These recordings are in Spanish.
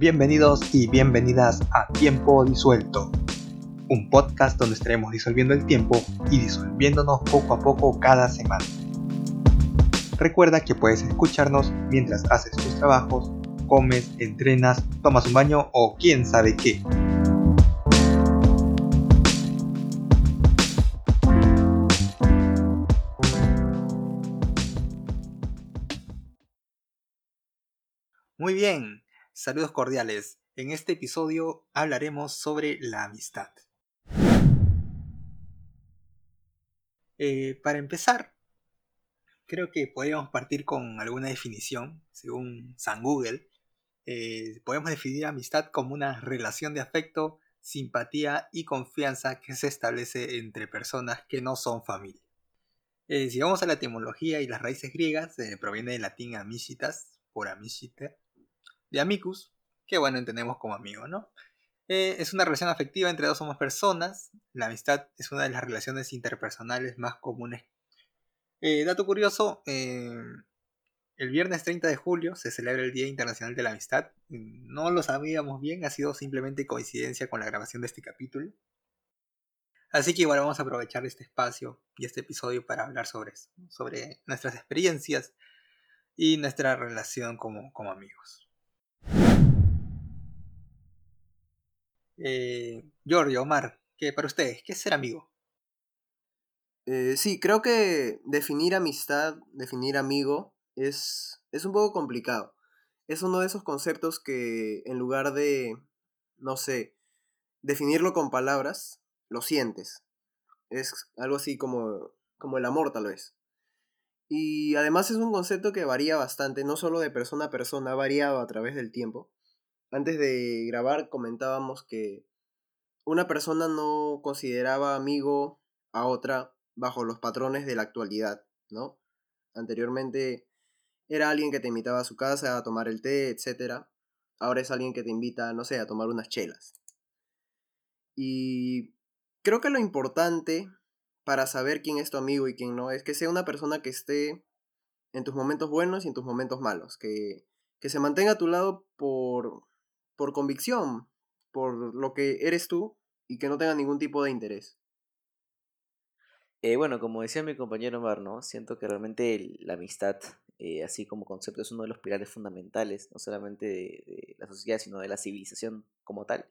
Bienvenidos y bienvenidas a Tiempo Disuelto, un podcast donde estaremos disolviendo el tiempo y disolviéndonos poco a poco cada semana. Recuerda que puedes escucharnos mientras haces tus trabajos, comes, entrenas, tomas un baño o quién sabe qué. Muy bien, saludos cordiales. En este episodio hablaremos sobre la amistad. Eh, para empezar, creo que podríamos partir con alguna definición, según San Google. Eh, podemos definir amistad como una relación de afecto, simpatía y confianza que se establece entre personas que no son familia. Eh, si vamos a la etimología y las raíces griegas, proviene del latín amicitas, por amicite, de amicus, que bueno, entendemos como amigo, ¿no? Eh, es una relación afectiva entre dos o más personas. La amistad es una de las relaciones interpersonales más comunes. Eh, dato curioso, eh, el viernes 30 de julio se celebra el Día Internacional de la Amistad. No lo sabíamos bien, ha sido simplemente coincidencia con la grabación de este capítulo. Así que igual vamos a aprovechar este espacio y este episodio para hablar sobre eso, sobre nuestras experiencias y nuestra relación como, como amigos. Eh, Giorgio, Omar, ¿qué para ustedes, ¿qué es ser amigo? Eh, sí, creo que definir amistad, definir amigo, es, es un poco complicado. Es uno de esos conceptos que en lugar de, no sé, definirlo con palabras, lo sientes. Es algo así como, como el amor tal vez. Y además es un concepto que varía bastante, no solo de persona a persona, ha variado a través del tiempo antes de grabar comentábamos que una persona no consideraba amigo a otra bajo los patrones de la actualidad, ¿no? Anteriormente era alguien que te invitaba a su casa a tomar el té, etc. Ahora es alguien que te invita, no sé, a tomar unas chelas. Y creo que lo importante para saber quién es tu amigo y quién no es que sea una persona que esté en tus momentos buenos y en tus momentos malos, que, que se mantenga a tu lado por, por convicción, por lo que eres tú y que no tenga ningún tipo de interés. Eh, bueno, como decía mi compañero Mar, Siento que realmente la amistad, eh, así como concepto, es uno de los pilares fundamentales, no solamente de, la sociedad, sino de la civilización como tal.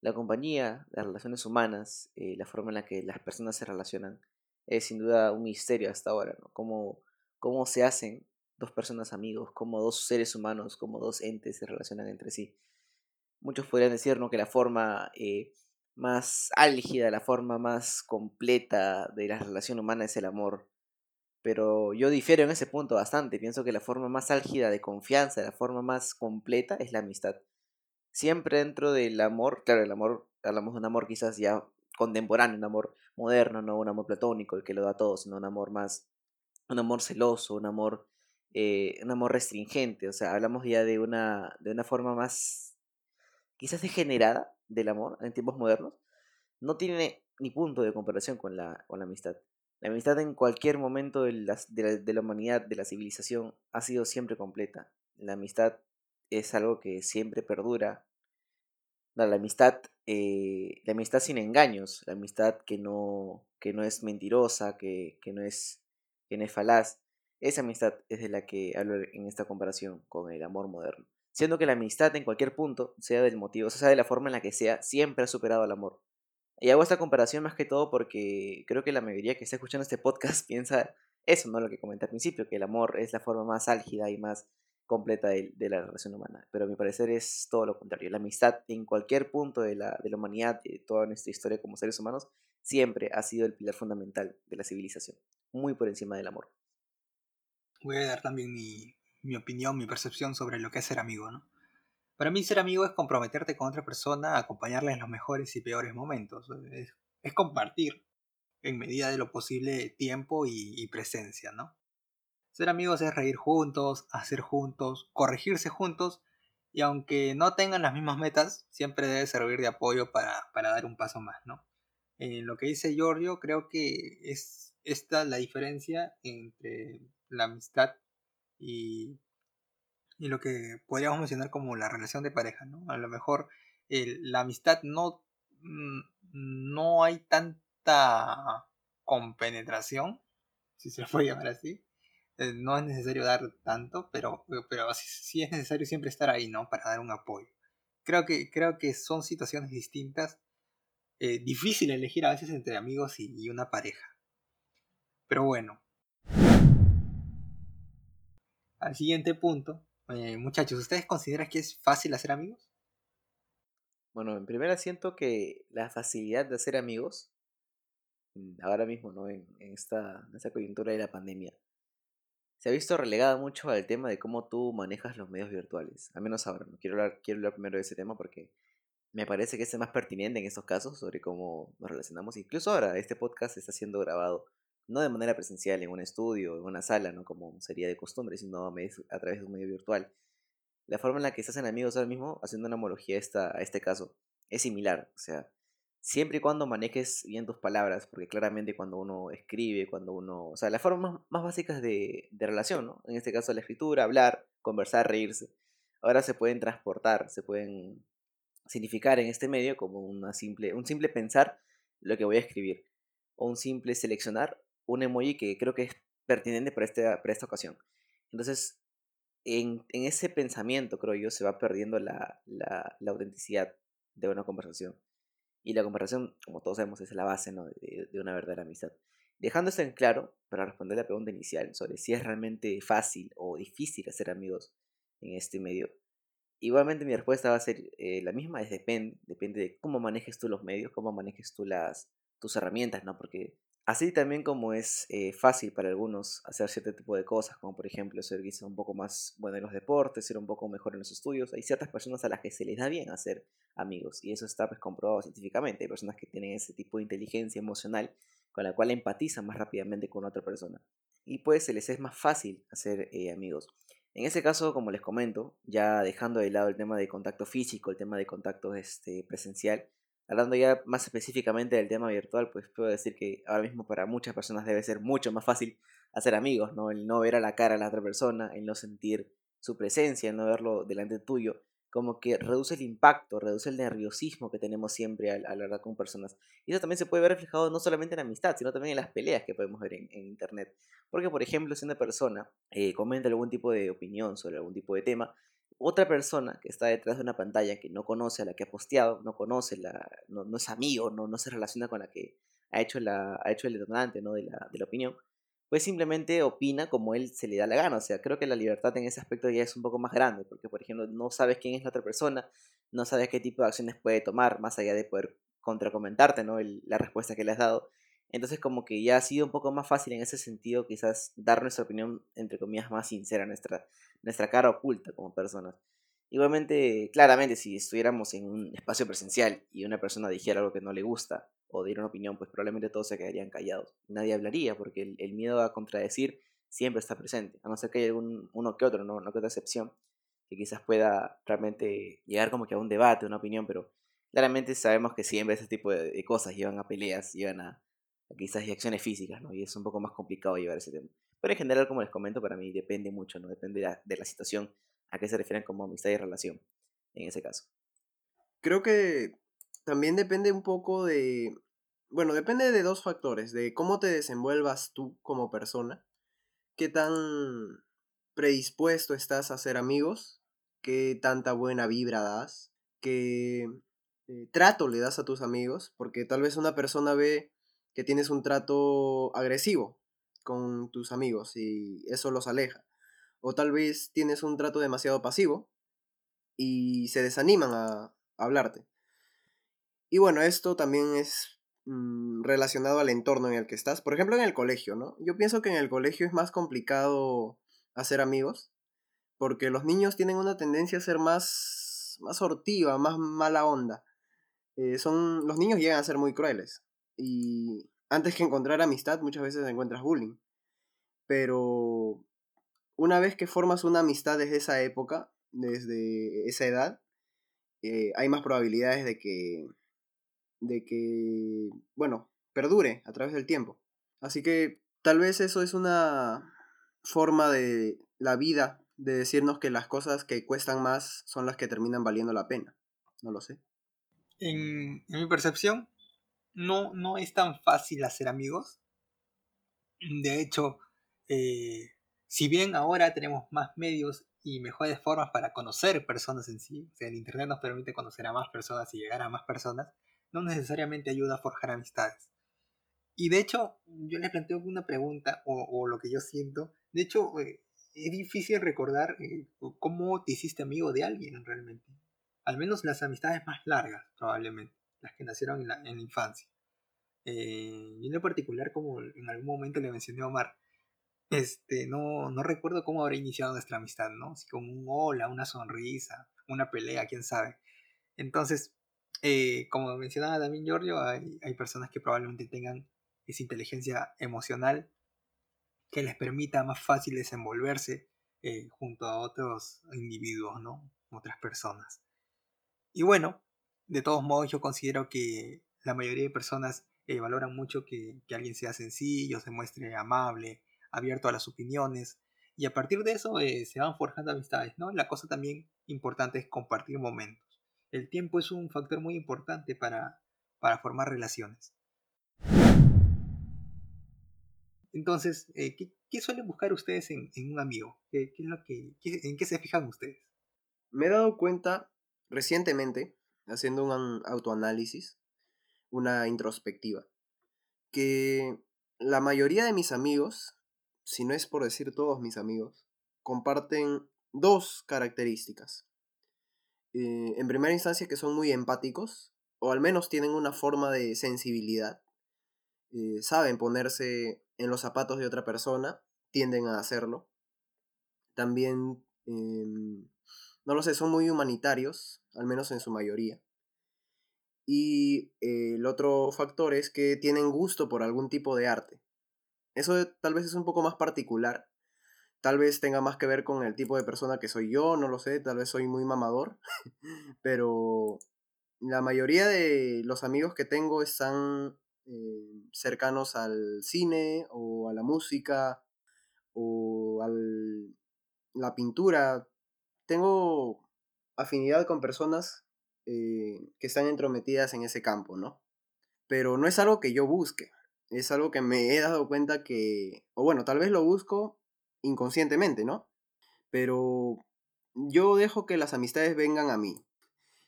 La compañía, las relaciones humanas, eh, la forma en la que las personas se relacionan, es sin duda un misterio hasta ahora, ¿no? Cómo, cómo se hacen dos personas amigos, cómo dos seres humanos, cómo dos entes se relacionan entre sí muchos podrían decir que la forma eh, más álgida, la forma más completa de la relación humana es el amor. Pero yo difiero en ese punto bastante. Pienso que la forma más álgida de confianza, la forma más completa es la amistad. Siempre dentro del amor, claro, el amor, hablamos de un amor quizás ya contemporáneo, un amor moderno, no un amor platónico, el que lo da todo, sino un amor más, un amor celoso, un amor, eh, un amor restringente. O sea, hablamos ya de una, de una forma más quizás degenerada del amor en tiempos modernos, no tiene ni punto de comparación con la, con la amistad. La amistad en cualquier momento de la, de, la, humanidad, de la civilización, ha sido siempre completa. La amistad es algo que siempre perdura. la amistad, eh, la amistad sin engaños, la amistad que no, que no es mentirosa, que, que, no es, que no es falaz. Esa amistad es de la que hablo en esta comparación con el amor moderno siendo que la amistad en cualquier punto, sea del motivo, sea de la forma en la que sea, siempre ha superado al amor. Y hago esta comparación más que todo porque creo que la mayoría que está escuchando este podcast piensa eso, ¿no? Lo que comenté al principio, que el amor es la forma más álgida y más completa de, la relación humana. Pero a mi parecer es todo lo contrario. La amistad en cualquier punto de la, de la humanidad, de toda nuestra historia como seres humanos, siempre ha sido el pilar fundamental de la civilización, muy por encima del amor. Voy a dar también mi, mi opinión, mi percepción sobre lo que es ser amigo, ¿no? Para mí ser amigo es comprometerte con otra persona, acompañarla en los mejores y peores momentos. Es, compartir en medida de lo posible tiempo y, presencia, ¿no? Ser amigos es reír juntos, hacer juntos, corregirse juntos y aunque no tengan las mismas metas, siempre debe servir de apoyo para, dar un paso más, ¿no? En lo que dice Giorgio, creo que es esta la diferencia entre la amistad y, y lo que podríamos mencionar como la relación de pareja, ¿no? A lo mejor la amistad no, mm, no hay tanta compenetración, si se puede llamar así. Eh, no es necesario dar tanto, pero, pero sí, es necesario siempre estar ahí, ¿no? Para dar un apoyo. Creo que, creo que son situaciones distintas. Eh, difícil elegir a veces entre amigos y una pareja. Pero bueno. Al siguiente punto, eh, muchachos, ¿ustedes consideran que es fácil hacer amigos? Bueno, en primera siento que la facilidad de hacer amigos, mm, ahora mismo, ¿no? En, esta, coyuntura de la pandemia, se ha visto relegada mucho al tema de cómo tú manejas los medios virtuales. Al menos ahora, ¿no? quiero, hablar, quiero hablar primero de ese tema porque me parece que es el más pertinente en estos casos sobre cómo nos relacionamos. Incluso ahora, este podcast está siendo grabado no de manera presencial en un estudio, en una sala, ¿no? Como sería de costumbre, sino a, través de un medio virtual. La forma en la que estás en amigos ahora mismo, haciendo una homología a, esta, a este caso, es similar. O sea, siempre y cuando manejes bien tus palabras, porque claramente cuando uno escribe, cuando uno... O sea, las formas más, básicas de, de relación, ¿no? En este caso la escritura, hablar, conversar, reírse. Ahora se pueden transportar, se pueden significar en este medio como una simple, un simple pensar lo que voy a escribir, o un simple seleccionar un emoji que creo que es pertinente para, este, para esta ocasión. Entonces, en, en, ese pensamiento, creo yo, se va perdiendo la, la, autenticidad de una conversación. Y la conversación, como todos sabemos, es la base ¿no? de, de, una verdadera amistad. Dejando esto en claro, para responder la pregunta inicial sobre si es realmente fácil o difícil hacer amigos en este medio, igualmente mi respuesta va a ser eh, la misma, es depende, depende de cómo manejes tú los medios, cómo manejes tú las, tus herramientas, ¿no? Porque Así también como es eh, fácil para algunos hacer cierto tipo de cosas, como por ejemplo ser quizá un poco más bueno en los deportes, ser un poco mejor en los estudios, hay ciertas personas a las que se les da bien hacer amigos y eso está pues comprobado científicamente. Hay personas que tienen ese tipo de inteligencia emocional con la cual empatizan más rápidamente con otra persona y pues se les es más fácil hacer eh, amigos. En ese caso, como les comento, ya dejando de lado el tema de contacto físico, el tema de contacto este, presencial, Hablando ya más específicamente del tema virtual, pues puedo decir que ahora mismo para muchas personas debe ser mucho más fácil hacer amigos, ¿no? El no ver a la cara a la otra persona, el no sentir su presencia, el no verlo delante tuyo, como que reduce el impacto, reduce el nerviosismo que tenemos siempre al, hablar con personas. Y eso también se puede ver reflejado no solamente en la amistad, sino también en las peleas que podemos ver en, internet. Porque, por ejemplo, si una persona eh, comenta algún tipo de opinión sobre algún tipo de tema, otra persona que está detrás de una pantalla que no conoce a la que ha posteado, no conoce, la, no, no es amigo, no, no se relaciona con la que ha hecho, la, ha hecho el detonante ¿no? de, la, de la opinión, pues simplemente opina como él se le da la gana. O sea, creo que la libertad en ese aspecto ya es un poco más grande, porque por ejemplo no sabes quién es la otra persona, no sabes qué tipo de acciones puede tomar, más allá de poder contracomentarte ¿no? la respuesta que le has dado. Entonces como que ya ha sido un poco más fácil en ese sentido quizás dar nuestra opinión, entre comillas, más sincera, nuestra, nuestra cara oculta como personas. Igualmente, claramente, si estuviéramos en un espacio presencial y una persona dijera algo que no le gusta o diera una opinión, pues probablemente todos se quedarían callados. Nadie hablaría porque el, miedo a contradecir siempre está presente, a no ser que haya algún, uno que otro, ¿no? una que otra excepción, que quizás pueda realmente llegar como que a un debate, una opinión, pero claramente sabemos que siempre ese tipo de cosas llevan a peleas, llevan a, quizás y acciones físicas, ¿no? Y es un poco más complicado llevar ese tema. Pero en general, como les comento, para mí depende mucho, ¿no? Depende de la, situación a qué se refieren como amistad y relación, en ese caso. Creo que también depende un poco de, bueno, depende de dos factores, de cómo te desenvuelvas tú como persona, qué tan predispuesto estás a ser amigos, qué tanta buena vibra das, qué eh, trato le das a tus amigos, porque tal vez una persona ve que tienes un trato agresivo con tus amigos y eso los aleja. O tal vez tienes un trato demasiado pasivo y se desaniman a, hablarte. Y bueno, esto también es mm, relacionado al entorno en el que estás. Por ejemplo, en el colegio, ¿no? Yo pienso que en el colegio es más complicado hacer amigos porque los niños tienen una tendencia a ser más, más sortiva, más mala onda. Eh, son, los niños llegan a ser muy crueles. Y antes que encontrar amistad, muchas veces encuentras bullying. Pero una vez que formas una amistad desde esa época, desde esa edad, eh, hay más probabilidades de que, de que, bueno, perdure a través del tiempo. Así que tal vez eso es una forma de la vida de decirnos que las cosas que cuestan más son las que terminan valiendo la pena. No lo sé. En, mi percepción, no, no es tan fácil hacer amigos. De hecho, eh, si bien ahora tenemos más medios y mejores formas para conocer personas en sí, o sea, el Internet nos permite conocer a más personas y llegar a más personas, no necesariamente ayuda a forjar amistades. Y de hecho, yo les planteo una pregunta, o, lo que yo siento. De hecho, eh, es difícil recordar eh, cómo te hiciste amigo de alguien realmente. Al menos las amistades más largas, probablemente, las que nacieron en la, infancia. Eh, yo en particular, como en algún momento le mencioné a Omar, este, no, no recuerdo cómo habrá iniciado nuestra amistad, ¿no? Así como un hola, una sonrisa, una pelea, quién sabe. Entonces, eh, como mencionaba también Giorgio, hay, hay personas que probablemente tengan esa inteligencia emocional que les permita más fácil desenvolverse eh, junto a otros individuos, ¿no? Otras personas. Y bueno, de todos modos yo considero que la mayoría de personas eh, valoran mucho que, que, alguien sea sencillo, se muestre amable, abierto a las opiniones, y a partir de eso eh, se van forjando amistades, ¿no? La cosa también importante es compartir momentos. El tiempo es un factor muy importante para, para formar relaciones. Entonces, eh, ¿qué, suelen buscar ustedes en, un amigo? ¿Qué, es lo que, ¿En qué se fijan ustedes? Me he dado cuenta recientemente, haciendo un autoanálisis, una introspectiva, que la mayoría de mis amigos, si no es por decir todos mis amigos, comparten dos características. Eh, en primera instancia que son muy empáticos, o al menos tienen una forma de sensibilidad, eh, saben ponerse en los zapatos de otra persona, tienden a hacerlo. También, em, no lo sé, son muy humanitarios, al menos en su mayoría. Y eh, el otro factor es que tienen gusto por algún tipo de arte. Eso tal vez es un poco más particular. Tal vez tenga más que ver con el tipo de persona que soy yo, no lo sé, tal vez soy muy mamador. Pero la mayoría de los amigos que tengo están eh, cercanos al cine o a la música o a la pintura. Tengo afinidad con personas eh, que están entrometidas en ese campo, ¿no? Pero no es algo que yo busque, es algo que me he dado cuenta que, o bueno, tal vez lo busco inconscientemente, ¿no? Pero yo dejo que las amistades vengan a mí,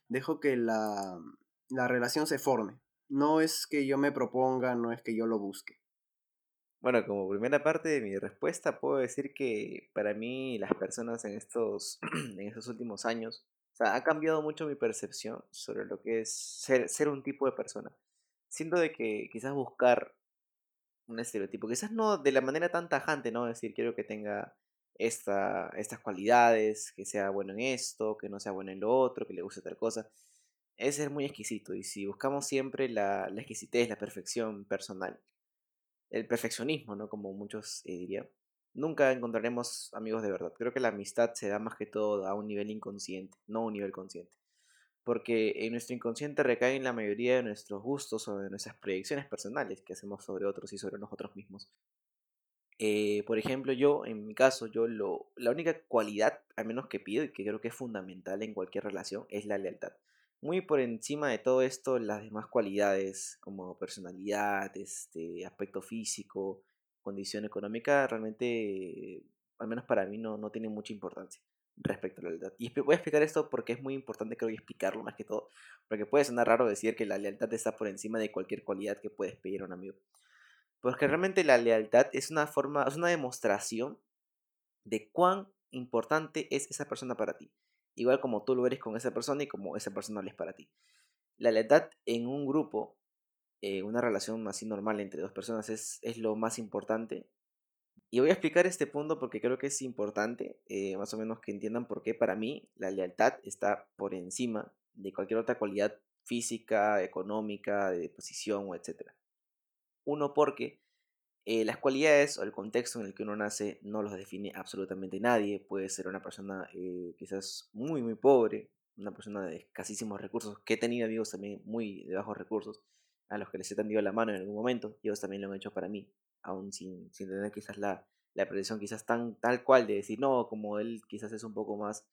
dejo que la, la relación se forme. No es que yo me proponga, no es que yo lo busque. Bueno, como primera parte de mi respuesta, puedo decir que para mí las personas en estos, en estos últimos años, o sea, ha cambiado mucho mi percepción sobre lo que es ser, ser un tipo de persona. Siento de que quizás buscar un estereotipo, quizás no de la manera tan tajante, ¿no? decir, quiero que tenga esta, estas cualidades, que sea bueno en esto, que no sea bueno en lo otro, que le guste tal cosa es ser muy exquisito. Y si buscamos siempre la, la exquisitez, la perfección personal, el perfeccionismo, ¿no? Como muchos eh, dirían, nunca encontraremos amigos de verdad. Creo que la amistad se da más que todo a un nivel inconsciente, no a un nivel consciente. Porque en nuestro inconsciente recaen la mayoría de nuestros gustos o de nuestras proyecciones personales que hacemos sobre otros y sobre nosotros mismos. Eh, por ejemplo, yo, en mi caso, yo lo, la única cualidad, al menos que pido y que creo que es fundamental en cualquier relación, es la lealtad muy por encima de todo esto las demás cualidades como personalidad, este, aspecto físico, condición económica, realmente, al menos para mí, no, no tiene mucha importancia respecto a la lealtad. Y voy a explicar esto porque es muy importante, creo, explicarlo más que todo, porque puede sonar raro decir que la lealtad está por encima de cualquier cualidad que puedes pedir a un amigo. Porque realmente la lealtad es una forma, es una demostración de cuán importante es esa persona para ti igual como tú lo eres con esa persona y como esa persona lo es para ti. La lealtad en un grupo, eh, una relación así normal entre dos personas es, es, lo más importante. Y voy a explicar este punto porque creo que es importante, eh, más o menos que entiendan por qué para mí la lealtad está por encima de cualquier otra cualidad física, económica, de posición etc. Uno porque eh, las cualidades o el contexto en el que uno nace no los define absolutamente nadie. Puede ser una persona eh, quizás muy, muy pobre, una persona de escasísimos recursos, que he tenido amigos también muy de bajos recursos, a los que les he tendido la mano en algún momento, y ellos también lo han hecho para mí, aún sin, sin tener quizás la, la quizás tan tal cual de decir, no, como él quizás es un poco más,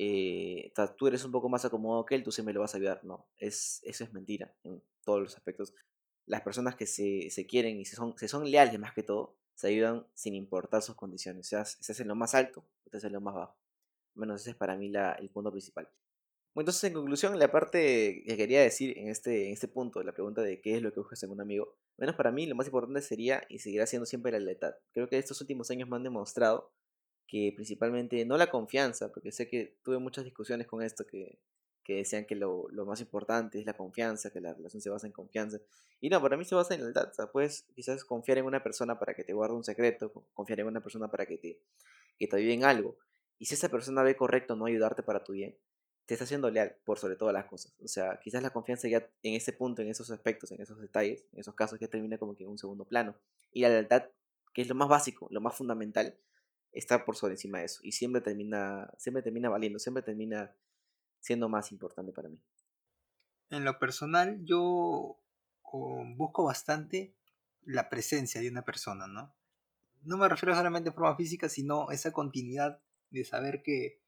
eh, tú eres un poco más acomodado que él, tú siempre lo vas a ayudar. No, es, eso es mentira en todos los aspectos. Las personas que se, se quieren y se son, se son leales más que todo, se ayudan sin importar sus condiciones. O sea, es en lo más alto o es en lo más bajo. Menos ese es para mí la, el punto principal. Entonces, en conclusión, la parte que quería decir en este, en este punto, la pregunta de qué es lo que buscas en un amigo, menos para mí lo más importante sería y seguirá siendo siempre la lealtad. Creo que estos últimos años me han demostrado que principalmente no la confianza, porque sé que tuve muchas discusiones con esto que, que decían que lo, lo, más importante es la confianza, que la relación se basa en confianza. Y no, para mí se basa en lealtad. O sea, puedes quizás confiar en una persona para que te guarde un secreto, confiar en una persona para que te, que te ayude en algo. Y si esa persona ve correcto no ayudarte para tu bien, te está haciendo leal por sobre todas las cosas. O sea, quizás la confianza ya en ese punto, en esos aspectos, en esos detalles, en esos casos ya termina como que en un segundo plano. Y la lealtad, que es lo más básico, lo más fundamental, está por sobre encima de eso. Y siempre termina, siempre termina valiendo, siempre termina siendo más importante para mí. En lo personal, yo busco bastante la presencia de una persona, ¿no? No me refiero solamente en forma física, sino esa continuidad de saber que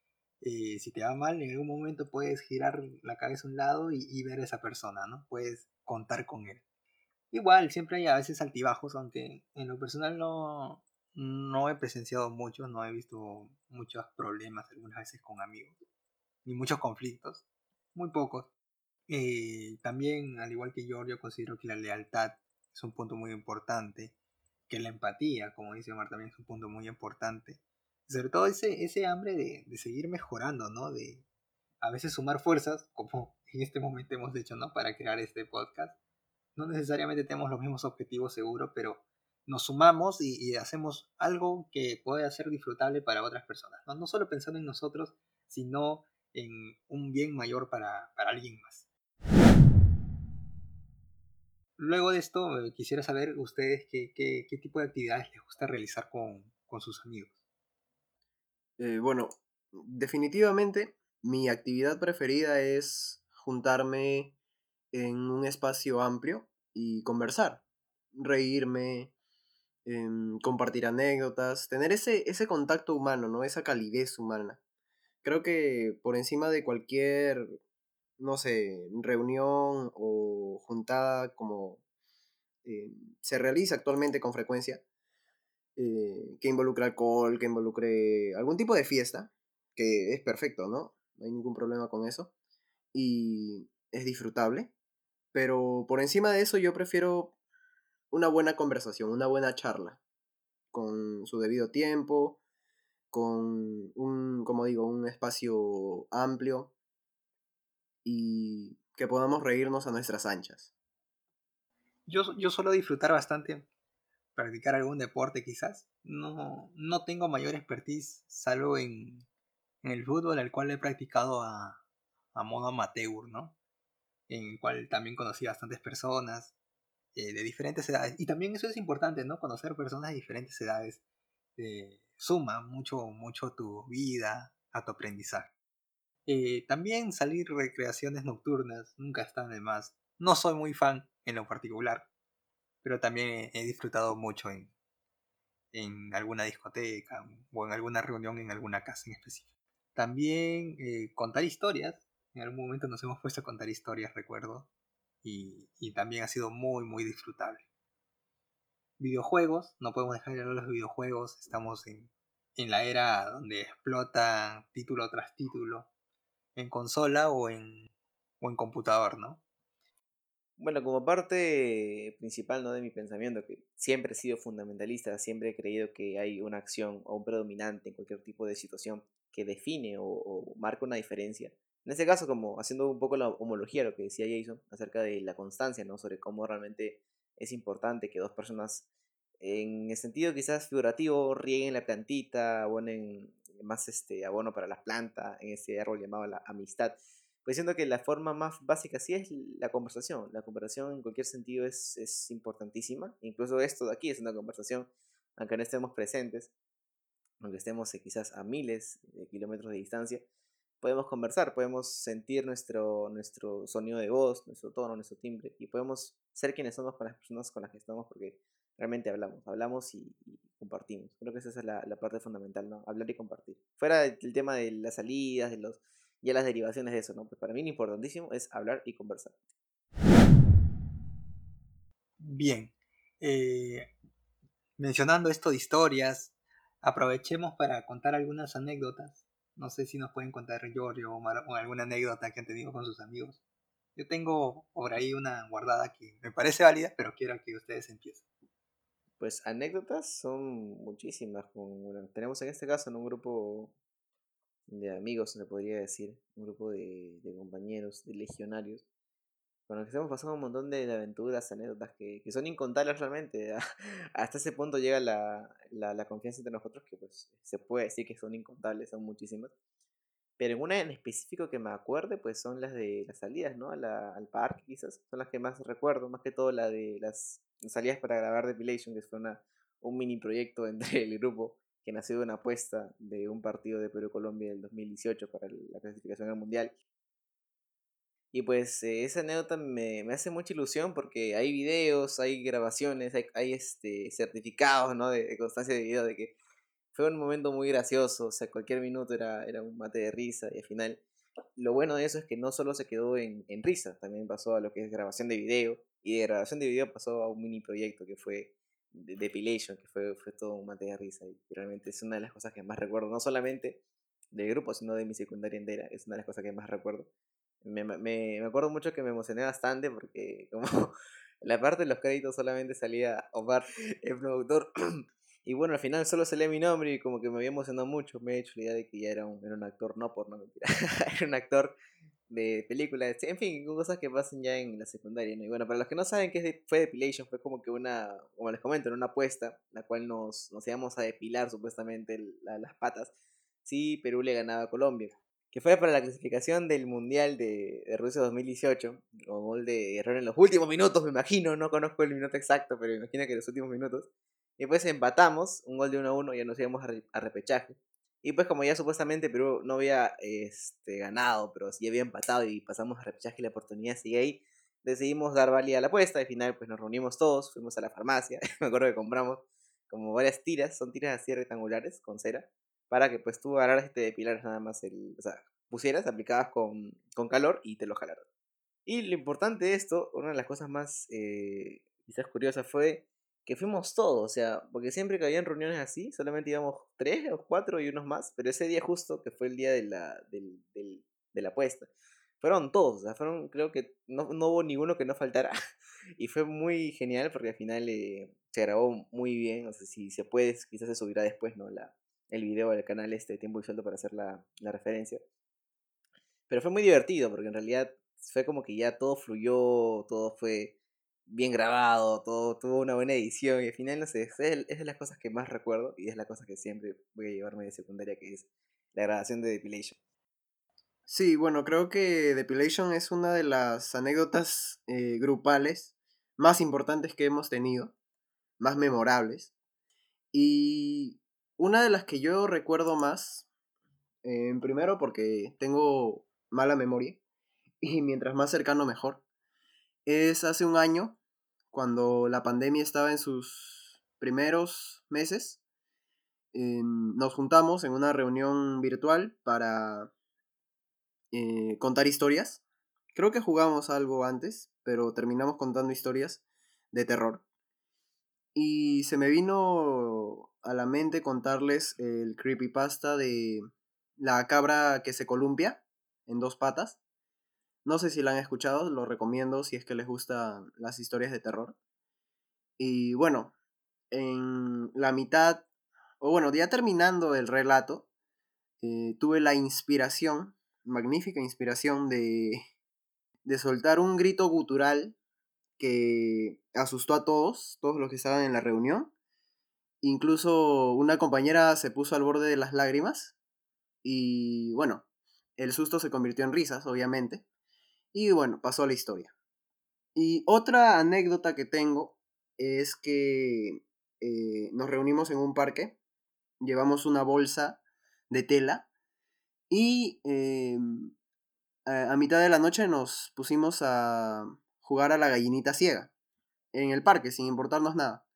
eh, si te va mal, en algún momento puedes girar la cabeza a un lado y, ver a esa persona, ¿no? Puedes contar con él. Igual, siempre hay a veces altibajos, aunque en lo personal no, no he presenciado mucho, no he visto muchos problemas algunas veces con amigos, ni muchos conflictos, muy pocos. Eh, también, al igual que yo considero que la lealtad es un punto muy importante, que la empatía, como dice Omar, también es un punto muy importante sobre todo ese, ese hambre de, de, seguir mejorando, ¿no? De a veces sumar fuerzas, como en este momento hemos hecho, ¿no? Para crear este podcast. No necesariamente tenemos los mismos objetivos seguro, pero nos sumamos y, hacemos algo que puede ser disfrutable para otras personas, ¿no? No solo pensando en nosotros, sino en un bien mayor para, para alguien más. Luego de esto, eh, quisiera saber ustedes qué, qué, tipo de actividades les gusta realizar con, con sus amigos. Eh, bueno, definitivamente mi actividad preferida es juntarme en un espacio amplio y conversar, reírme, em, compartir anécdotas, tener ese, ese contacto humano, ¿no? Esa calidez humana. Creo que por encima de cualquier, no sé, reunión o juntada como eh, se realiza actualmente con frecuencia, eh, que involucre alcohol, que involucre algún tipo de fiesta, que es perfecto, ¿no? No hay ningún problema con eso. Y es disfrutable. Pero por encima de eso yo prefiero una buena conversación, una buena charla, con su debido tiempo, con un, como digo, un espacio amplio y que podamos reírnos a nuestras anchas. Yo, yo suelo disfrutar bastante practicar algún deporte quizás. No, no tengo mayor expertise, salvo en, en el fútbol, el cual he practicado a, a modo amateur, ¿no? En el cual también conocí bastantes personas eh, de diferentes edades. Y también eso es importante, ¿no? Conocer personas de diferentes edades eh, suma mucho, mucho tu vida, a tu aprendizaje. Eh, también salir recreaciones nocturnas nunca están de más. No soy muy fan en lo particular, pero también he disfrutado mucho en, en alguna discoteca o en alguna reunión en alguna casa en específico. También eh, contar historias. En algún momento nos hemos puesto a contar historias, recuerdo. Y, y, también ha sido muy, muy disfrutable. Videojuegos, no podemos dejar de los videojuegos. Estamos en, en la era donde explota título tras título. En consola o en, o en computador, ¿no? Bueno, como parte principal ¿no? de mi pensamiento, que siempre he sido fundamentalista, siempre he creído que hay una acción o un predominante en cualquier tipo de situación que define o, marca una diferencia. En este caso, como haciendo un poco la homología, lo que decía Jason, acerca de la constancia, ¿no? Sobre cómo realmente es importante que dos personas, en el sentido quizás figurativo, rieguen la plantita, abonen más este abono para las plantas, en ese árbol llamado la amistad pues siento que la forma más básica sí es la conversación. La conversación en cualquier sentido es, es importantísima. Incluso esto de aquí es una conversación, aunque no estemos presentes, aunque estemos eh, quizás a miles de kilómetros de distancia, podemos conversar, podemos sentir nuestro, nuestro sonido de voz, nuestro tono, nuestro timbre, y podemos ser quienes somos con las personas con las que estamos, porque realmente hablamos, hablamos y, compartimos. Creo que esa es la, parte fundamental, ¿no? Hablar y compartir. Fuera del tema de las salidas, de los ya las derivaciones de eso, ¿no? Pues para mí lo importantísimo es hablar y conversar. Bien. Eh, mencionando esto de historias, aprovechemos para contar algunas anécdotas. No sé si nos pueden contar Giorgio o, alguna anécdota que han tenido con sus amigos. Yo tengo por ahí una guardada que me parece válida, pero quiero que ustedes empiecen. Pues anécdotas son muchísimas. tenemos en este caso en un grupo de amigos, se podría decir, un grupo de, compañeros, de legionarios, con los que hemos pasado un montón de, aventuras, anécdotas que, son incontables realmente. Hasta ese punto llega la, la, confianza entre nosotros que pues se puede decir que son incontables, son muchísimas. Pero en una en específico que me acuerde, pues son las de las salidas, ¿no? al parque quizás, son las que más recuerdo, más que todo la de las salidas para grabar Depilation, que fue una, un mini proyecto entre el grupo que nació de una apuesta de un partido de Perú-Colombia del 2018 para la clasificación al Mundial. Y pues eh, esa anécdota me, me, hace mucha ilusión porque hay videos, hay grabaciones, hay, hay este, certificados ¿no? de, constancia de video de que fue un momento muy gracioso, o sea, cualquier minuto era, era un mate de risa y al final lo bueno de eso es que no solo se quedó en, en risa, también pasó a lo que es grabación de video y de grabación de video pasó a un mini proyecto que fue Depilation, que fue, fue todo un mate de risa y realmente es una de las cosas que más recuerdo, no solamente del grupo, sino de mi secundaria entera, es una de las cosas que más recuerdo. Me, me, me acuerdo mucho que me emocioné bastante porque como la parte de los créditos solamente salía Omar, el productor, y bueno, al final solo salía mi nombre y como que me había emocionado mucho, me he hecho la idea de que ya era un, era un actor, no por no mentira, era un actor de películas, en fin, cosas que pasan ya en la secundaria. Y bueno, para los que no saben qué fue Depilation, fue como que una, como les comento, una apuesta, la cual nos, nos íbamos a depilar supuestamente las patas, si Perú le ganaba a Colombia, que fue para la clasificación del Mundial de, Rusia 2018, con gol de error en los últimos minutos, me imagino, no conozco el minuto exacto, pero me imagino que en los últimos minutos, y pues empatamos, un gol de 1 a 1, ya nos íbamos a repechaje. Y pues como ya supuestamente Perú no había este, ganado, pero sí había empatado y pasamos a repechaje y la oportunidad sigue ahí, decidimos dar valía a la apuesta. Al final pues nos reunimos todos, fuimos a la farmacia, me acuerdo que compramos como varias tiras, son tiras así rectangulares con cera, para que pues tú agarraras este depilaras nada más, el, o sea, pusieras, aplicabas con, con calor y te lo jalaron. Y lo importante de esto, una de las cosas más eh, quizás curiosas fue que fuimos todos, o sea, porque siempre que habían reuniones así, solamente íbamos tres o cuatro y unos más, pero ese día justo, que fue el día de la, del, de la apuesta, fueron todos, o sea, fueron, creo que no, no hubo ninguno que no faltara, y fue muy genial porque al final eh, se grabó muy bien, o sea, si se puede, quizás se subirá después, ¿no? La, el video del canal este Tiempo y Sueldo para hacer la, la referencia. Pero fue muy divertido porque en realidad fue como que ya todo fluyó, todo fue bien grabado, todo tuvo una buena edición y al final, no sé, es, de las cosas que más recuerdo y es la cosa que siempre voy a llevarme de secundaria, que es la grabación de Depilation. Sí, bueno, creo que Depilation es una de las anécdotas eh, grupales más importantes que hemos tenido, más memorables. Y una de las que yo recuerdo más, eh, primero porque tengo mala memoria, y mientras más cercano mejor, es hace un año cuando la pandemia estaba en sus primeros meses, nos juntamos en una reunión virtual para eh, contar historias. Creo que jugamos algo antes, pero terminamos contando historias de terror. Y se me vino a la mente contarles el creepypasta de la cabra que se columpia en dos patas. No sé si la han escuchado, lo recomiendo si es que les gustan las historias de terror. Y bueno, en la mitad, o bueno, ya terminando el relato, eh, tuve la inspiración, magnífica inspiración de, de soltar un grito gutural que asustó a todos, todos los que estaban en la reunión. Incluso una compañera se puso al borde de las lágrimas y bueno, el susto se convirtió en risas, obviamente. Y bueno, pasó a la historia. Y otra anécdota que tengo es que eh, nos reunimos en un parque, llevamos una bolsa de tela y eh, a, mitad de la noche nos pusimos a jugar a la gallinita ciega en el parque sin importarnos nada.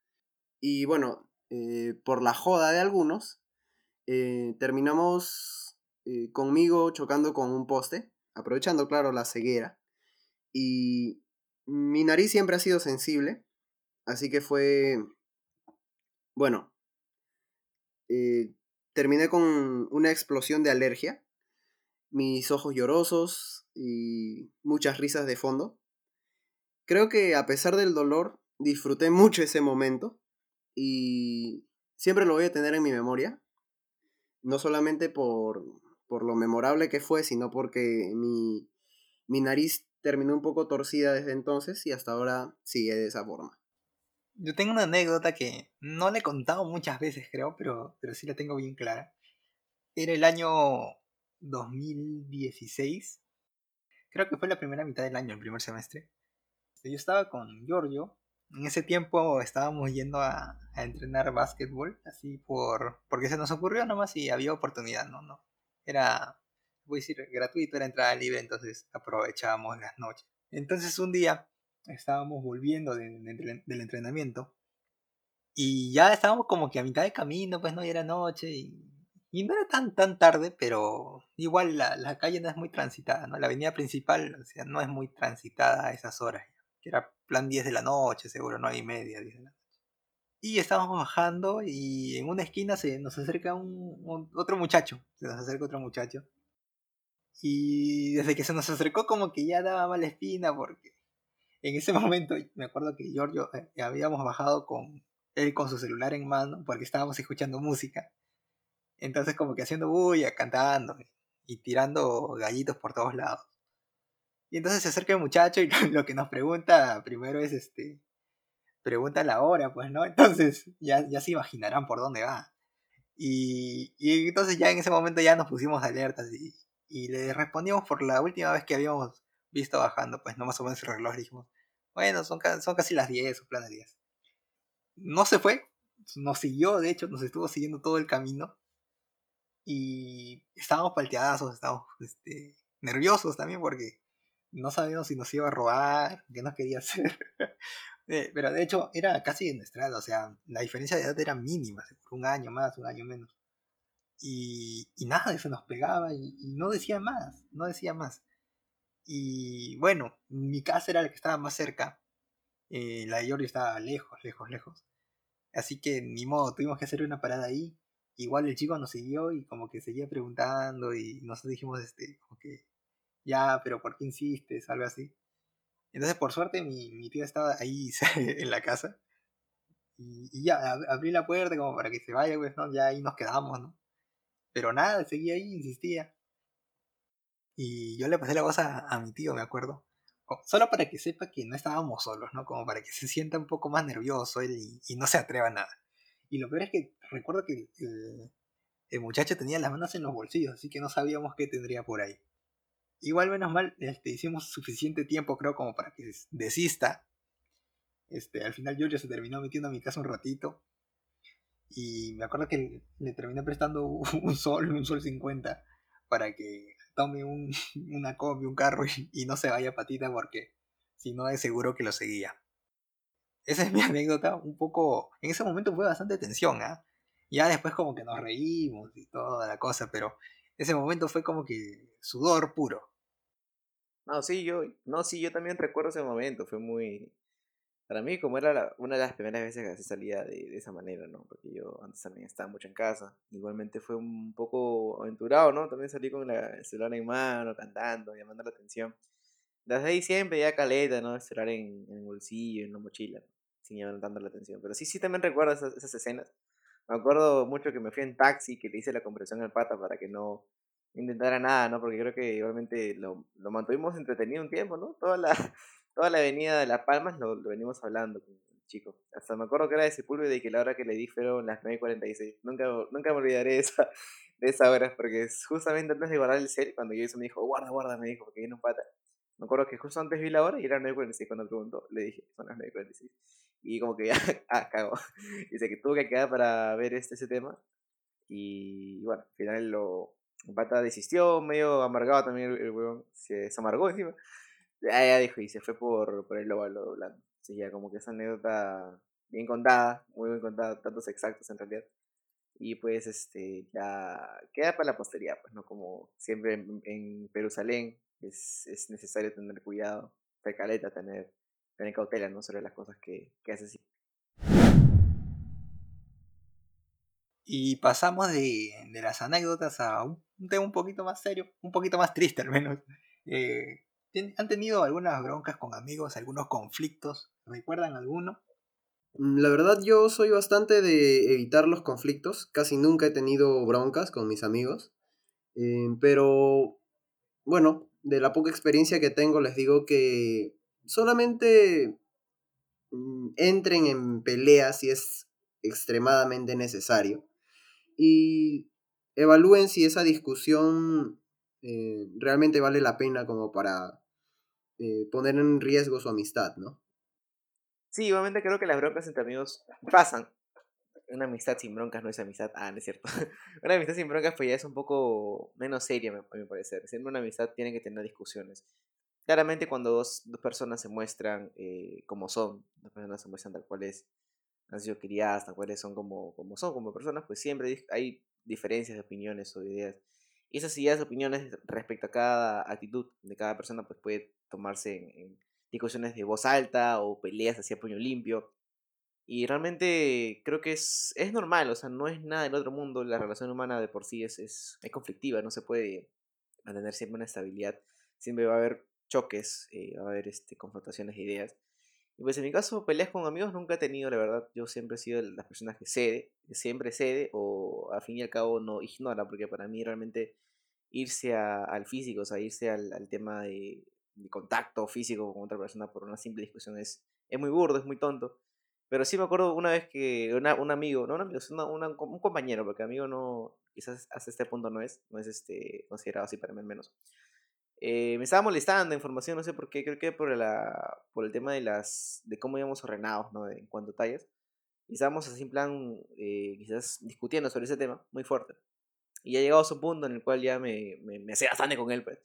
Y bueno, eh, por la joda de algunos, eh, terminamos eh, conmigo chocando con un poste, aprovechando, claro, la ceguera. Y mi nariz siempre ha sido sensible, así que fue, bueno, terminé con una explosión de alergia, mis ojos llorosos y muchas risas de fondo. Creo que a pesar del dolor, disfruté mucho ese momento y siempre lo voy a tener en mi memoria. No solamente por, por lo memorable que fue, sino porque mi, mi nariz terminó un poco torcida desde entonces y hasta ahora sigue de esa forma. Yo tengo una anécdota que no le he contado muchas veces, creo, pero, pero sí la tengo bien clara. Era el año 2016. Creo que fue la primera mitad del año, el primer semestre. Yo estaba con Giorgio en ese tiempo estábamos yendo a, entrenar básquetbol, así por porque se nos ocurrió nomás y había oportunidad, ¿no? no Era, voy a decir, gratuito, era entrada libre, entonces aprovechábamos las noches. Entonces un día estábamos volviendo del entrenamiento y ya estábamos como que a mitad de camino, pues no, era noche y, no era tan tan tarde, pero igual la, la, calle no es muy transitada, ¿no? La avenida principal, no es muy transitada a esas horas que era plan 10 de la noche, seguro, 9 y media, 10 de la noche. Y estábamos bajando y en una esquina se nos acerca un, otro muchacho, se nos acerca otro muchacho. Y desde que se nos acercó como que ya daba mala espina porque en ese momento me acuerdo que Giorgio eh, habíamos bajado con él con su celular en mano porque estábamos escuchando música. Entonces como que haciendo bulla, cantando y tirando gallitos por todos lados. Y entonces se acerca el muchacho y lo que nos pregunta primero es este. Pregunta la hora, pues, ¿no? Entonces ya, ya se imaginarán por dónde va. Y, y entonces ya en ese momento ya nos pusimos alertas y, y le respondimos por la última vez que habíamos visto bajando, pues no más o menos el reloj dijimos, bueno, son, son casi las 10 o plan de 10. No se fue, nos siguió, de hecho, nos estuvo siguiendo todo el camino. Y estábamos palteados, estábamos este, nerviosos también porque no sabíamos si nos iba a robar, qué nos quería hacer. Eh, pero de hecho era casi de nuestra edad, o sea, la diferencia de edad era mínima, un año más, un año menos. Y, y nada, eso nos pegaba y, no decía más, no decía más. Y bueno, mi casa era la que estaba más cerca, eh, la de Jordi estaba lejos, lejos, lejos. Así que ni modo, tuvimos que hacer una parada ahí. Igual el chico nos siguió y como que seguía preguntando y nosotros dijimos, este, como que ya, pero ¿por qué insistes? Algo así. Entonces, por suerte, mi, mi tío estaba ahí en la casa. Y, ya, abrí la puerta como para que se vaya, pues, ¿no? Ya ahí nos quedamos, ¿no? Pero nada, seguía ahí, insistía. Y yo le pasé la voz a, mi tío, me acuerdo. Solo para que sepa que no estábamos solos, ¿no? Como para que se sienta un poco más nervioso él y, no se atreva a nada. Y lo peor es que recuerdo que el muchacho tenía las manos en los bolsillos, así que no sabíamos qué tendría por ahí. Igual menos mal, este, hicimos suficiente tiempo creo como para que desista. Este, al final Giorgio se terminó metiendo a mi casa un ratito. Y me acuerdo que le terminé prestando un sol, un sol 50, para que tome un, una combi, un carro y, no se vaya patita porque si no es seguro que lo seguía. Esa es mi anécdota, un poco... En ese momento fue bastante tensión, ¿ah? Ya después como que nos reímos y toda la cosa, pero ese momento fue como que sudor puro. No, sí, yo, no, sí, yo también recuerdo ese momento, fue muy, para mí como era una de las primeras veces que salía de, esa manera, ¿no? Porque yo antes también estaba mucho en casa, igualmente fue un poco aventurado, ¿no? También salí con el celular en mano, cantando, llamando la atención. Desde ahí siempre ya caleta, ¿no? El celular en, el bolsillo, en la mochila, sin llamar la atención. Pero sí, sí también recuerdo esas, esas escenas. Me acuerdo mucho que me fui en taxi, que le hice la compresión al pata para que no, intentara nada, ¿no? Porque creo que igualmente lo, lo mantuvimos entretenido un tiempo, ¿no? Toda la, toda la avenida de Las Palmas lo, lo venimos hablando con el chico. Hasta me acuerdo que era de Sepúlveda y que la hora que le di fueron las 9.46. Nunca, nunca me olvidaré de esa, de esa hora, porque justamente antes de guardar el cel, cuando yo eso me dijo, guarda, guarda, me dijo, porque viene un pata. Me acuerdo que justo antes vi la hora y era 9.46 cuando preguntó. Le dije, son las 9.46. Y como que ya, ah, cago. Dice que tuvo que quedar para ver este, ese tema. Y bueno, al final lo, el pata desistió, medio amargado también el, weón. Se, amargó encima. Ya, ya dijo, y se fue por, por el óvalo blando. Sí, ya como que esa anécdota bien contada, muy bien contada, datos exactos en realidad. Y pues este ya queda para la posteridad, pues no como siempre en, en Jerusalén es, es, necesario tener cuidado, caleta, tener, tener cautela ¿no? sobre las cosas que, que haces. Y pasamos de, de, las anécdotas a un, tema un poquito más serio, un poquito más triste al menos. Eh, ¿Han tenido algunas broncas con amigos, algunos conflictos? ¿Recuerdan alguno? Mm, la verdad yo soy bastante de evitar los conflictos, casi nunca he tenido broncas con mis amigos, eh, pero bueno, de la poca experiencia que tengo les digo que solamente mm, entren en peleas si es extremadamente necesario y evalúen si esa discusión eh, realmente vale la pena como para eh, poner en riesgo su amistad, ¿no? Sí, igualmente creo que las broncas entre amigos pasan. Una amistad sin broncas no es amistad. Ah, no es cierto. una amistad sin broncas pues ya es un poco menos seria, a mi parecer. Siempre una amistad tiene que tener discusiones. Claramente cuando dos, dos personas se muestran eh, como son, dos personas se muestran tal cual es, han sido criadas, tal cuales son como, como son como personas, pues siempre hay diferencias de opiniones o de ideas. Y esas ideas, opiniones respecto a cada actitud de cada persona, pues puede tomarse en, discusiones de voz alta o peleas hacia puño limpio. Y realmente creo que es, es normal, o sea, no es nada del otro mundo. La relación humana de por sí es, es, conflictiva, no se puede mantener siempre una estabilidad. Siempre va a haber choques, eh, va a haber este, confrontaciones de ideas. Y pues en mi caso, peleas con amigos nunca he tenido, la verdad. Yo siempre he sido de las personas que cede, que siempre cede o al fin y al cabo no ignora, porque para mí realmente irse al físico, o sea, irse al, al tema de, de, contacto físico con otra persona por una simple discusión es, es muy burdo, es muy tonto. Pero sí me acuerdo una vez que una, un amigo, no un amigo, una, un compañero, porque amigo no, quizás hasta este punto no es, no es este, considerado así para mí al menos. Eh, me estaba molestando información, no sé por qué, creo que por, la, por el tema de las de cómo íbamos ordenados, ¿no? en cuanto a tallas. Y estábamos así en plan, eh, quizás discutiendo sobre ese tema, muy fuerte. Y ya llegado a su punto en el cual ya me, me, me hacía bastante con él, pues.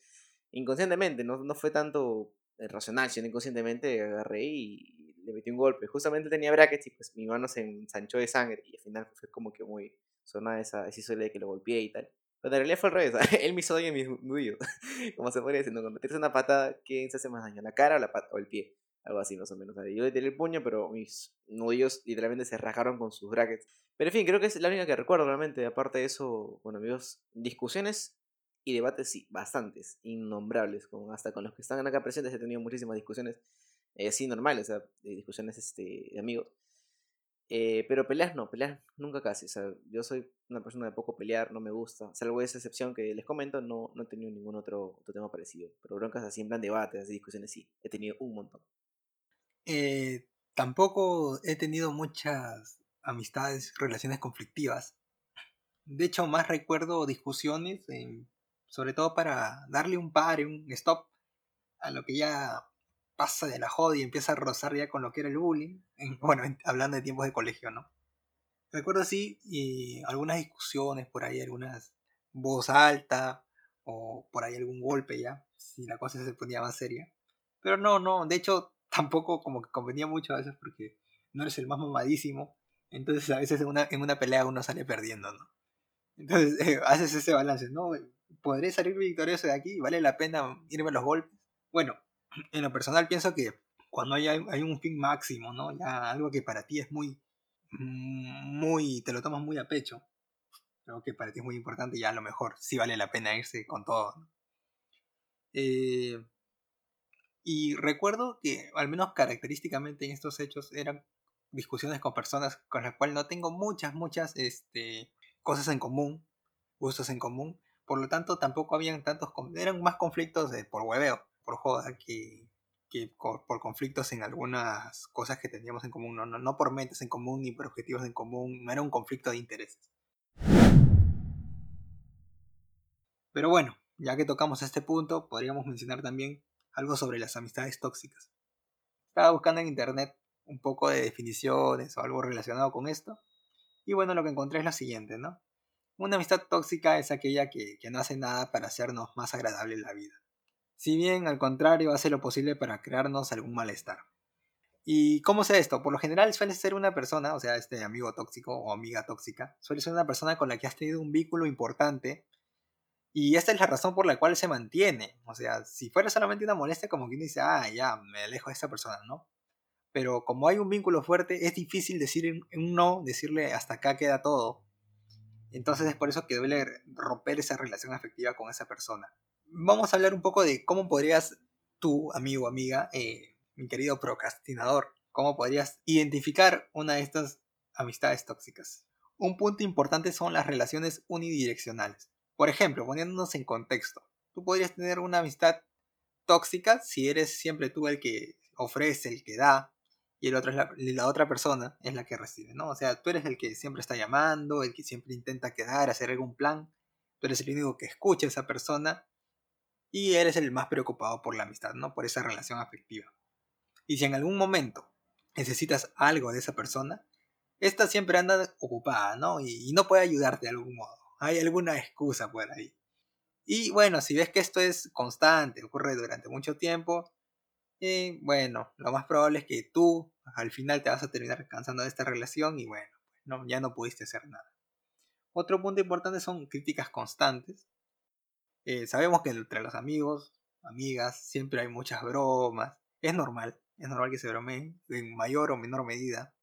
Inconscientemente, no, no fue tanto eh, racional, sino inconscientemente agarré y le metí un golpe. Justamente tenía brackets y pues mi mano se ensanchó de sangre y al final fue como que muy sonada esa, esa historia de que lo golpeé y tal. Pero en realidad fue al revés, él me hizo daño mis nudillos. Como se podría decir, cuando tienes una patada, ¿quién se hace más daño? ¿La cara o, la pata, o el pie? Algo así más o menos. yo le tiré el puño, pero mis nudillos literalmente se rajaron con sus brackets. Pero en fin, creo que es la única que recuerdo realmente. Aparte de eso, bueno amigos, discusiones y debates sí, bastantes, innombrables. Como hasta con los que están acá presentes he tenido muchísimas discusiones, eh, sí, normales, o sea, discusiones este, de amigos. Eh, pero peleas no, peleas nunca casi. O sea, yo soy una persona de poco pelear, no me gusta. Salvo esa excepción que les comento, no, no he tenido ningún otro, otro tema parecido. Pero broncas así en plan debates, así discusiones, sí. He tenido un montón. Eh, tampoco he tenido muchas amistades, relaciones conflictivas. De hecho, más recuerdo discusiones, sobre todo para darle un par, un stop a lo que ya pasa de la joda y empieza a rozar ya con lo que era el bullying. bueno, hablando de tiempos de colegio, ¿no? Recuerdo así y algunas discusiones por ahí, algunas voz alta o por ahí algún golpe ya, si la cosa se ponía más seria. Pero no, no, de hecho tampoco como que convenía mucho a veces porque no eres el más mamadísimo. Entonces a veces en una, en una pelea uno sale perdiendo, ¿no? Entonces haces ese balance, ¿no? ¿Podré salir victorioso de aquí? ¿Vale la pena irme a los golpes? Bueno, en lo personal pienso que cuando hay, hay un fin máximo, ¿no? Ya algo que para ti es muy, muy, te lo tomas muy a pecho, creo que para ti es muy importante ya a lo mejor sí vale la pena irse con todo. Eh, y recuerdo que, al menos característicamente en estos hechos, eran discusiones con personas con las cuales no tengo muchas, muchas este, cosas en común, gustos en común. Por lo tanto, tampoco habían tantos, eran más conflictos por hueveo por joda que, por conflictos en algunas cosas que teníamos en común, no, no, por metas en común ni por objetivos en común, no era un conflicto de intereses. Pero bueno, ya que tocamos este punto, podríamos mencionar también algo sobre las amistades tóxicas. Estaba buscando en internet un poco de definiciones o algo relacionado con esto. Y bueno, lo que encontré es lo siguiente, ¿no? Una amistad tóxica es aquella que, que no hace nada para hacernos más agradable la vida si bien al contrario hace lo posible para crearnos algún malestar. ¿Y cómo sé esto? Por lo general suele ser una persona, o sea, este amigo tóxico o amiga tóxica, suele ser una persona con la que has tenido un vínculo importante y esta es la razón por la cual se mantiene. O sea, si fuera solamente una molestia, como quien dice, ah, ya, me alejo de esta persona, ¿no? Pero como hay un vínculo fuerte, es difícil decir un no, decirle hasta acá queda todo. Entonces es por eso que duele romper esa relación afectiva con esa persona. Vamos a hablar un poco de cómo podrías tú, amigo amiga, eh, mi querido procrastinador, cómo podrías identificar una de estas amistades tóxicas. Un punto importante son las relaciones unidireccionales. Por ejemplo, poniéndonos en contexto, tú podrías tener una amistad tóxica si eres siempre tú el que ofrece, el que da, y la, otra persona es la que recibe, ¿no? O sea, tú eres el que siempre está llamando, el que siempre intenta quedar, hacer algún plan, tú eres el único que escucha a esa persona y eres el más preocupado por la amistad, ¿no? Por esa relación afectiva. Y si en algún momento necesitas algo de esa persona, esta siempre anda ocupada, ¿no? Y, no puede ayudarte de algún modo hay alguna excusa por ahí. Y bueno, si ves que esto es constante, ocurre durante mucho tiempo, eh, bueno, lo más probable es que tú al final te vas a terminar cansando de esta relación y bueno, no, ya no pudiste hacer nada. Otro punto importante son críticas constantes. Eh, sabemos que entre los amigos, amigas, siempre hay muchas bromas. Es normal, es normal que se bromeen en mayor o menor medida.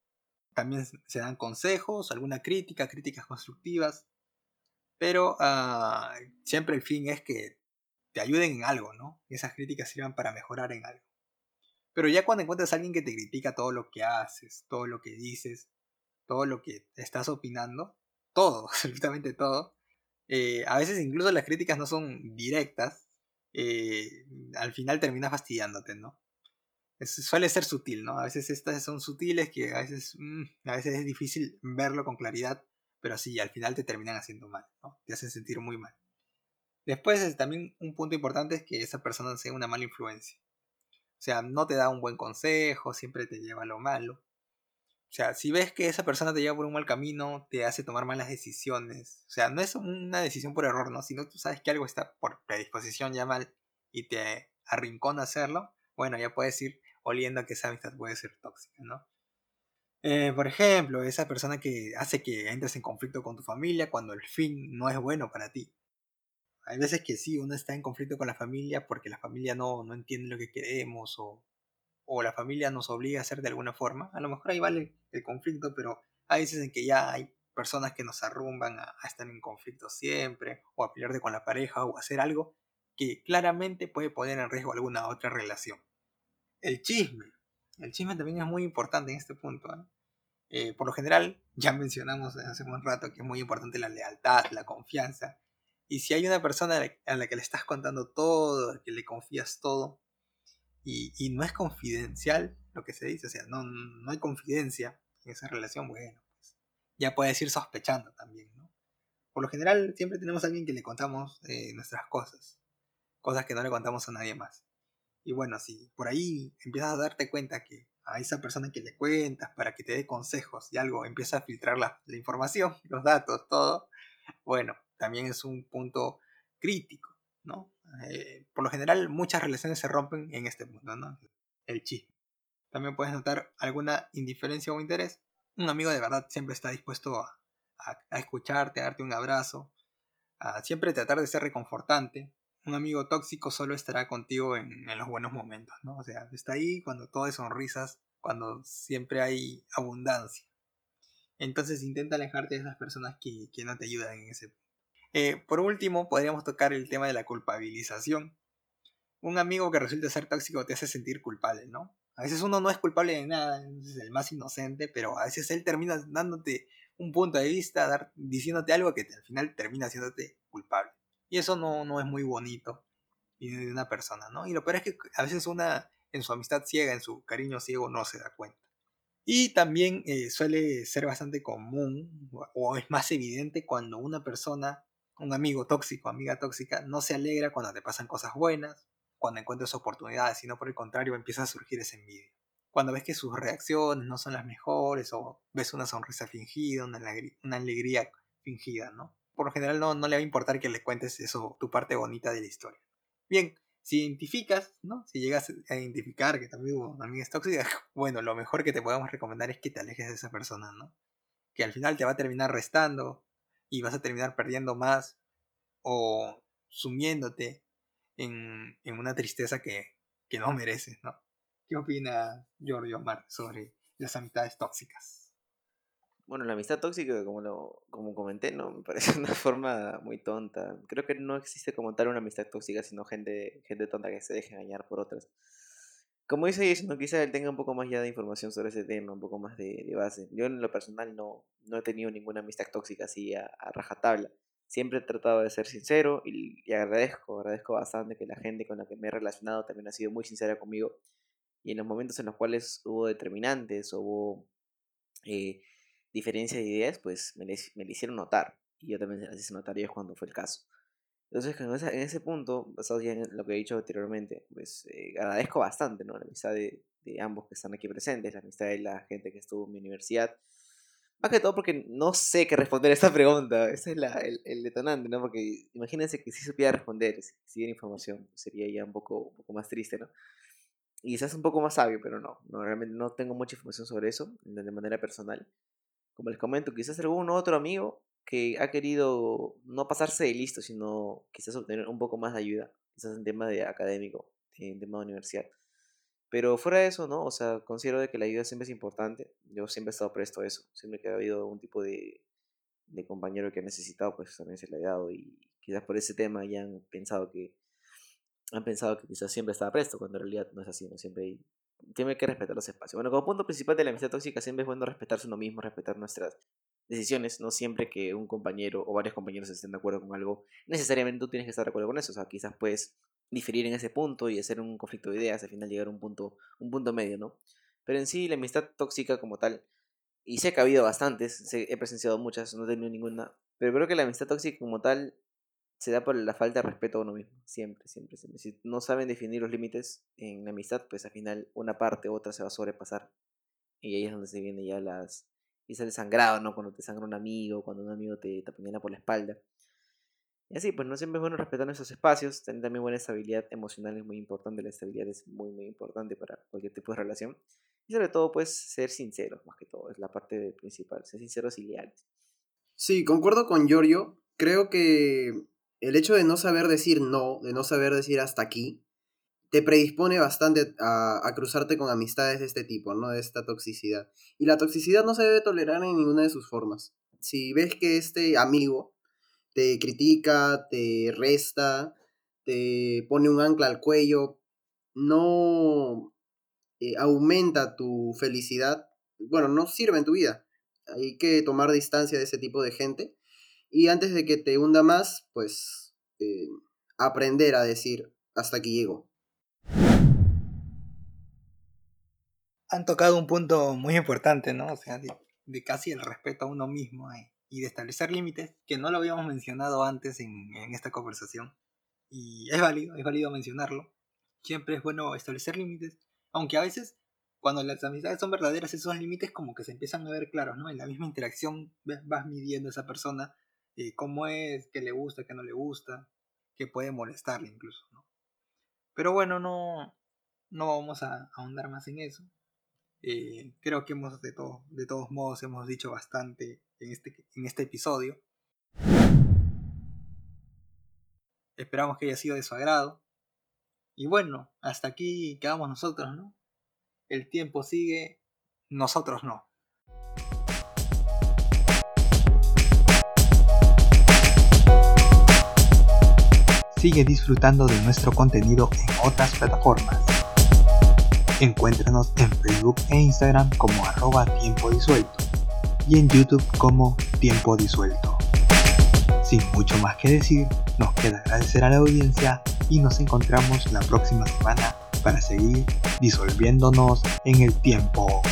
También se dan consejos, alguna crítica, críticas constructivas. Pero ah, siempre el fin es que te ayuden en algo, ¿no? Esas críticas sirvan para mejorar en algo. Pero ya cuando encuentras a alguien que te critica todo lo que haces, todo lo que dices, todo lo que estás opinando, todo, absolutamente todo, eh, a veces incluso las críticas no son directas, eh, al final terminas fastidiándote, ¿no? suele ser sutil, ¿no? A veces estas son sutiles que a veces, mm, a veces es difícil verlo con claridad, pero sí, al final te terminan haciendo mal. Te hacen sentir muy mal. Después, también un punto importante es que esa persona sea una mala influencia. O sea, no te da un buen consejo, siempre te lleva a lo malo. O sea, si ves que esa persona te lleva por un mal camino, te hace tomar malas decisiones. O sea, no es una decisión por error, ¿no? Sino tú sabes que algo está por predisposición ya mal y te arrincona hacerlo, bueno, ya puedes ir oliendo a que esa amistad puede ser tóxica, ¿no? Eh, por ejemplo, esa persona que hace que entres en conflicto con tu familia cuando el fin no es bueno para ti. Hay veces que sí, uno está en conflicto con la familia porque la familia no, no entiende lo que queremos o, o la familia nos obliga a hacer de alguna forma. A lo mejor ahí vale el conflicto, pero hay veces en que ya hay personas que nos arrumban a, a estar en conflicto siempre, o a pelearte con la pareja, o hacer algo que claramente puede poner en riesgo alguna otra relación. El chisme. El chisme también es muy importante en este punto. Eh, por lo general, ya mencionamos hace un rato que es muy importante la lealtad, la confianza. Y si hay una persona a la que le estás contando todo, que le confías todo, y, no es confidencial lo que se dice, o sea, no, no hay confidencia en esa relación, bueno, pues ya puedes ir sospechando también, ¿no? Por lo general, siempre tenemos a alguien que le contamos eh, nuestras cosas, cosas que no le contamos a nadie más. Y bueno, si por ahí empiezas a darte cuenta que a esa persona que le cuentas para que te dé consejos y algo, empieza a filtrar la, información, los datos, todo, bueno, también es un punto crítico, ¿no? Eh, por lo general, muchas relaciones se rompen en este punto, ¿no? El chisme. También puedes notar alguna indiferencia o interés. Un amigo de verdad siempre está dispuesto a, escucharte, a darte un abrazo, a siempre tratar de ser reconfortante. Un amigo tóxico solo estará contigo en, los buenos momentos, ¿no? O sea, está ahí cuando todo es sonrisas, cuando siempre hay abundancia. Entonces intenta alejarte de esas personas que, no te ayudan en ese punto. Eh, por último, podríamos tocar el tema de la culpabilización. Un amigo que resulta ser tóxico te hace sentir culpable, ¿no? A veces uno no es culpable de nada, es el más inocente, pero a veces él termina dándote un punto de vista, diciéndote algo que al final termina haciéndote culpable. Y eso no, no es muy bonito de una persona, ¿no? Y lo peor es que a veces una en su amistad ciega, en su cariño ciego, no se da cuenta. Y también eh, suele ser bastante común o es más evidente cuando una persona, un amigo tóxico, amiga tóxica, no se alegra cuando te pasan cosas buenas, cuando encuentras oportunidades, sino por el contrario empieza a surgir esa envidia. Cuando ves que sus reacciones no son las mejores o ves una sonrisa fingida, una alegría, fingida, ¿no? Por lo general no, no le va a importar que le cuentes eso, tu parte bonita de la historia. Bien, si identificas, ¿no? Si llegas a identificar que tu amigo también es tóxica, bueno, lo mejor que te podemos recomendar es que te alejes de esa persona, ¿no? Que al final te va a terminar restando y vas a terminar perdiendo más o sumiéndote en, una tristeza que, que no mereces, ¿no? ¿Qué opina Giorgio Omar sobre las amistades tóxicas? Bueno, la amistad tóxica, como lo como comenté, no me parece una forma muy tonta. Creo que no existe como tal una amistad tóxica, sino gente, gente tonta que se deje engañar por otras. Como dice Jason, quizá él tenga un poco más ya de información sobre ese tema, un poco más de, base. Yo en lo personal no, no he tenido ninguna amistad tóxica así a, rajatabla. Siempre he tratado de ser sincero y, agradezco, agradezco bastante que la gente con la que me he relacionado también ha sido muy sincera conmigo y en los momentos en los cuales hubo determinantes hubo eh, diferencias de ideas, pues me, me lo hicieron notar. Y yo también las hice notar ellos cuando fue el caso. Entonces, en, ese punto, basado ya en lo que he dicho anteriormente, pues eh, agradezco bastante ¿no? la amistad de, de, ambos que están aquí presentes, la amistad de la gente que estuvo en mi universidad. Más que todo porque no sé qué responder a esta pregunta. Ese es la, el, el, detonante, ¿no? Porque imagínense que si supiera responder, si diera información, sería ya un poco, un poco más triste, ¿no? Y quizás un poco más sabio, pero no, no, realmente no tengo mucha información sobre eso de manera personal. Como les comento, quizás algún otro amigo que ha querido no pasarse de listo, sino quizás obtener un poco más de ayuda, quizás en tema de académico, en tema de. Pero fuera de eso, ¿no? O sea, considero de que la ayuda siempre es importante. Yo siempre he estado presto a eso. Siempre que ha habido un tipo de, de compañero que ha necesitado, pues también se le ha dado. Y quizás por ese tema ya han pensado que han pensado que quizás siempre estaba presto, cuando en realidad no es así, no siempre hay, tiene que respetar los espacios. Bueno, como punto principal de la amistad tóxica siempre es bueno respetarse uno mismo, respetar nuestras decisiones, no siempre que un compañero o varios compañeros estén de acuerdo con algo, necesariamente tú tienes que estar de acuerdo con eso, o sea, quizás puedes diferir en ese punto y hacer un conflicto de ideas, al final llegar a un punto, un punto medio, ¿no? Pero en sí, la amistad tóxica como tal, y sé que ha habido bastantes, he presenciado muchas, no he tenido ninguna, pero creo que la amistad tóxica como tal se da por la falta de respeto a uno mismo. Siempre, siempre, siempre. Si no saben definir los límites en la amistad, pues al final una parte u otra se va a sobrepasar. Y ahí es donde se viene ya las... Y sale sangrado, ¿no? Cuando te sangra un amigo, cuando un amigo te, te apuñala por la espalda. Y así, pues no siempre es bueno respetar esos espacios. Tener también buena estabilidad emocional es muy importante. La estabilidad es muy, muy importante para cualquier tipo de relación. Y sobre todo, pues, ser sinceros, más que todo. Es la parte principal. Ser sinceros y leales. Sí, concuerdo con Giorgio. Creo que el hecho de no saber decir no, de no saber decir hasta aquí, te predispone bastante a, cruzarte con amistades de este tipo, ¿no? De esta toxicidad. Y la toxicidad no se debe tolerar en ninguna de sus formas. Si ves que este amigo te critica, te resta, te pone un ancla al cuello, no eh, aumenta tu felicidad, bueno, no sirve en tu vida. Hay que tomar distancia de ese tipo de gente y antes de que te hunda más, pues eh, aprender a decir, hasta aquí llego. Han tocado un punto muy importante, ¿no? O sea, de, casi el respeto a uno mismo eh, y de establecer límites, que no lo habíamos mencionado antes en, en esta conversación. Y es válido, es válido mencionarlo. Siempre es bueno establecer límites, aunque a veces cuando las amistades son verdaderas, esos límites como que se empiezan a ver claros, ¿no? En la misma interacción vas midiendo a esa persona y cómo es, qué le gusta, qué no le gusta, qué puede molestarle incluso. Pero bueno, no, no vamos a ahondar más en eso. Eh, creo que hemos de, todo, de todos modos hemos dicho bastante en este, en este episodio. Esperamos que haya sido de su agrado. Y bueno, hasta aquí quedamos nosotros, ¿no? El tiempo sigue, nosotros no. Sigue disfrutando de nuestro contenido en otras plataformas. Encuéntranos en Facebook e Instagram como arroba tiempo disuelto y en YouTube como tiempo disuelto. Sin mucho más que decir, nos queda agradecer a la audiencia y nos encontramos la próxima semana para seguir disolviéndonos en el tiempo.